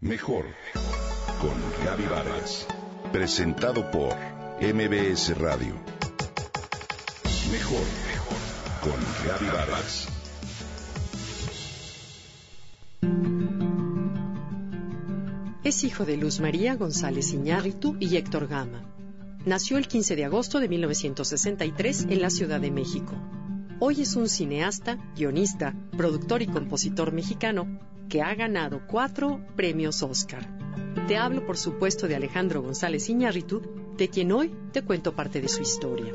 Mejor con Gaby Vargas. Presentado por MBS Radio. Mejor con Gaby Vargas. Es hijo de Luz María González Iñárritu y Héctor Gama. Nació el 15 de agosto de 1963 en la Ciudad de México. Hoy es un cineasta, guionista, productor y compositor mexicano que ha ganado cuatro premios Oscar. Te hablo, por supuesto, de Alejandro González Iñárritu, de quien hoy te cuento parte de su historia.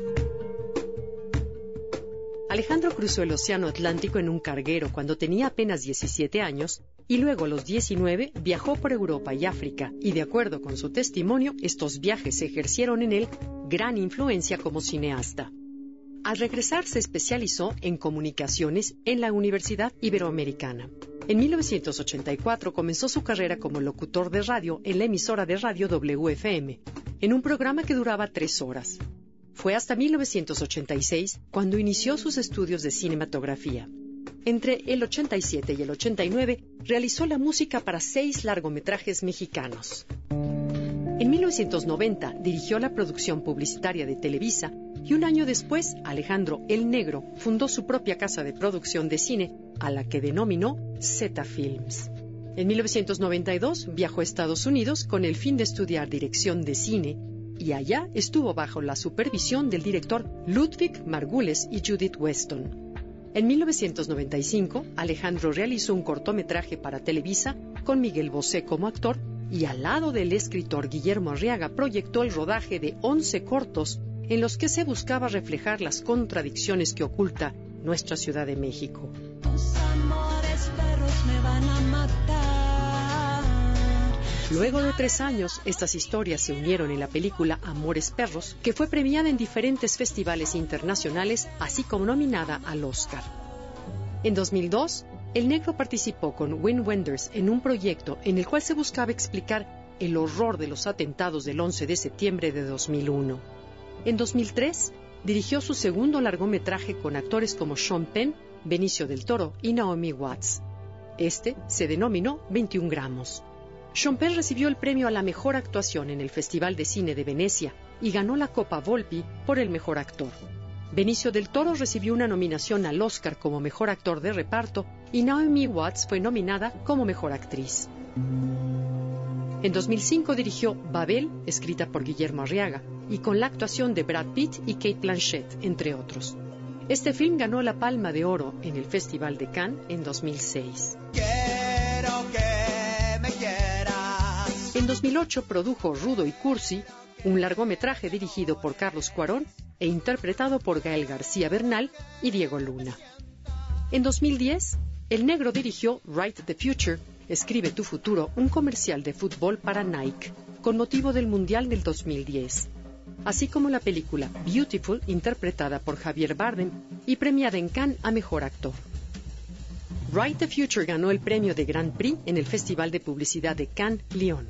Alejandro cruzó el Océano Atlántico en un carguero cuando tenía apenas 17 años y luego a los 19 viajó por Europa y África y de acuerdo con su testimonio, estos viajes ejercieron en él gran influencia como cineasta. Al regresar se especializó en comunicaciones en la Universidad Iberoamericana. En 1984 comenzó su carrera como locutor de radio en la emisora de radio WFM, en un programa que duraba tres horas. Fue hasta 1986 cuando inició sus estudios de cinematografía. Entre el 87 y el 89 realizó la música para seis largometrajes mexicanos. En 1990 dirigió la producción publicitaria de Televisa y un año después, Alejandro el Negro fundó su propia casa de producción de cine, a la que denominó Z Films. En 1992 viajó a Estados Unidos con el fin de estudiar dirección de cine y allá estuvo bajo la supervisión del director Ludwig Margules y Judith Weston. En 1995, Alejandro realizó un cortometraje para Televisa con Miguel Bosé como actor y al lado del escritor Guillermo Arriaga proyectó el rodaje de 11 cortos en los que se buscaba reflejar las contradicciones que oculta nuestra Ciudad de México. Luego de tres años, estas historias se unieron en la película Amores Perros, que fue premiada en diferentes festivales internacionales, así como nominada al Oscar. En 2002, el negro participó con Win Wenders en un proyecto en el cual se buscaba explicar el horror de los atentados del 11 de septiembre de 2001. En 2003, dirigió su segundo largometraje con actores como Sean Penn, Benicio del Toro y Naomi Watts. Este se denominó 21 gramos. Penn recibió el premio a la mejor actuación en el Festival de Cine de Venecia y ganó la Copa Volpi por el mejor actor. Benicio del Toro recibió una nominación al Oscar como mejor actor de reparto y Naomi Watts fue nominada como mejor actriz. En 2005 dirigió Babel, escrita por Guillermo Arriaga, y con la actuación de Brad Pitt y Kate Blanchett, entre otros. Este film ganó la Palma de Oro en el Festival de Cannes en 2006. En 2008 produjo Rudo y Cursi, un largometraje dirigido por Carlos Cuarón e interpretado por Gael García Bernal y Diego Luna. En 2010, el negro dirigió Write the Future, Escribe tu futuro, un comercial de fútbol para Nike, con motivo del Mundial del 2010 así como la película Beautiful, interpretada por Javier Bardem y premiada en Cannes a Mejor Actor. Write the Future ganó el premio de Grand Prix en el Festival de Publicidad de Cannes, Lyon.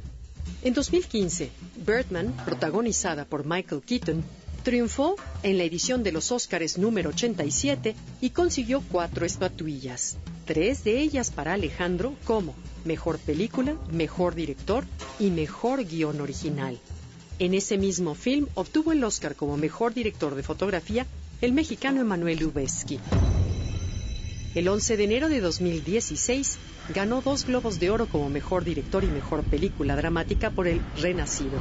En 2015, Birdman, protagonizada por Michael Keaton, triunfó en la edición de los Óscares número 87 y consiguió cuatro estatuillas, tres de ellas para Alejandro como Mejor Película, Mejor Director y Mejor Guión Original. En ese mismo film obtuvo el Oscar como mejor director de fotografía el mexicano Emanuel Lubezki. El 11 de enero de 2016 ganó dos Globos de Oro como mejor director y mejor película dramática por El Renacido.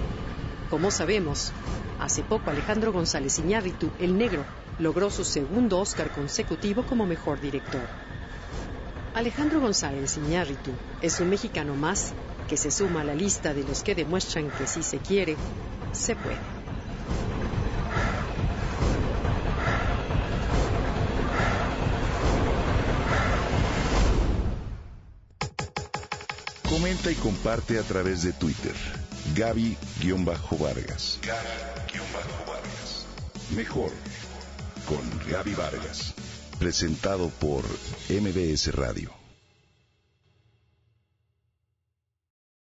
Como sabemos, hace poco Alejandro González Iñárritu, el negro, logró su segundo Oscar consecutivo como mejor director. Alejandro González Iñárritu es un mexicano más que se suma a la lista de los que demuestran que si se quiere, se puede. Comenta y comparte a través de Twitter. Gaby-Vargas. Gaby-Vargas. Mejor con Gaby Vargas. Presentado por MBS Radio.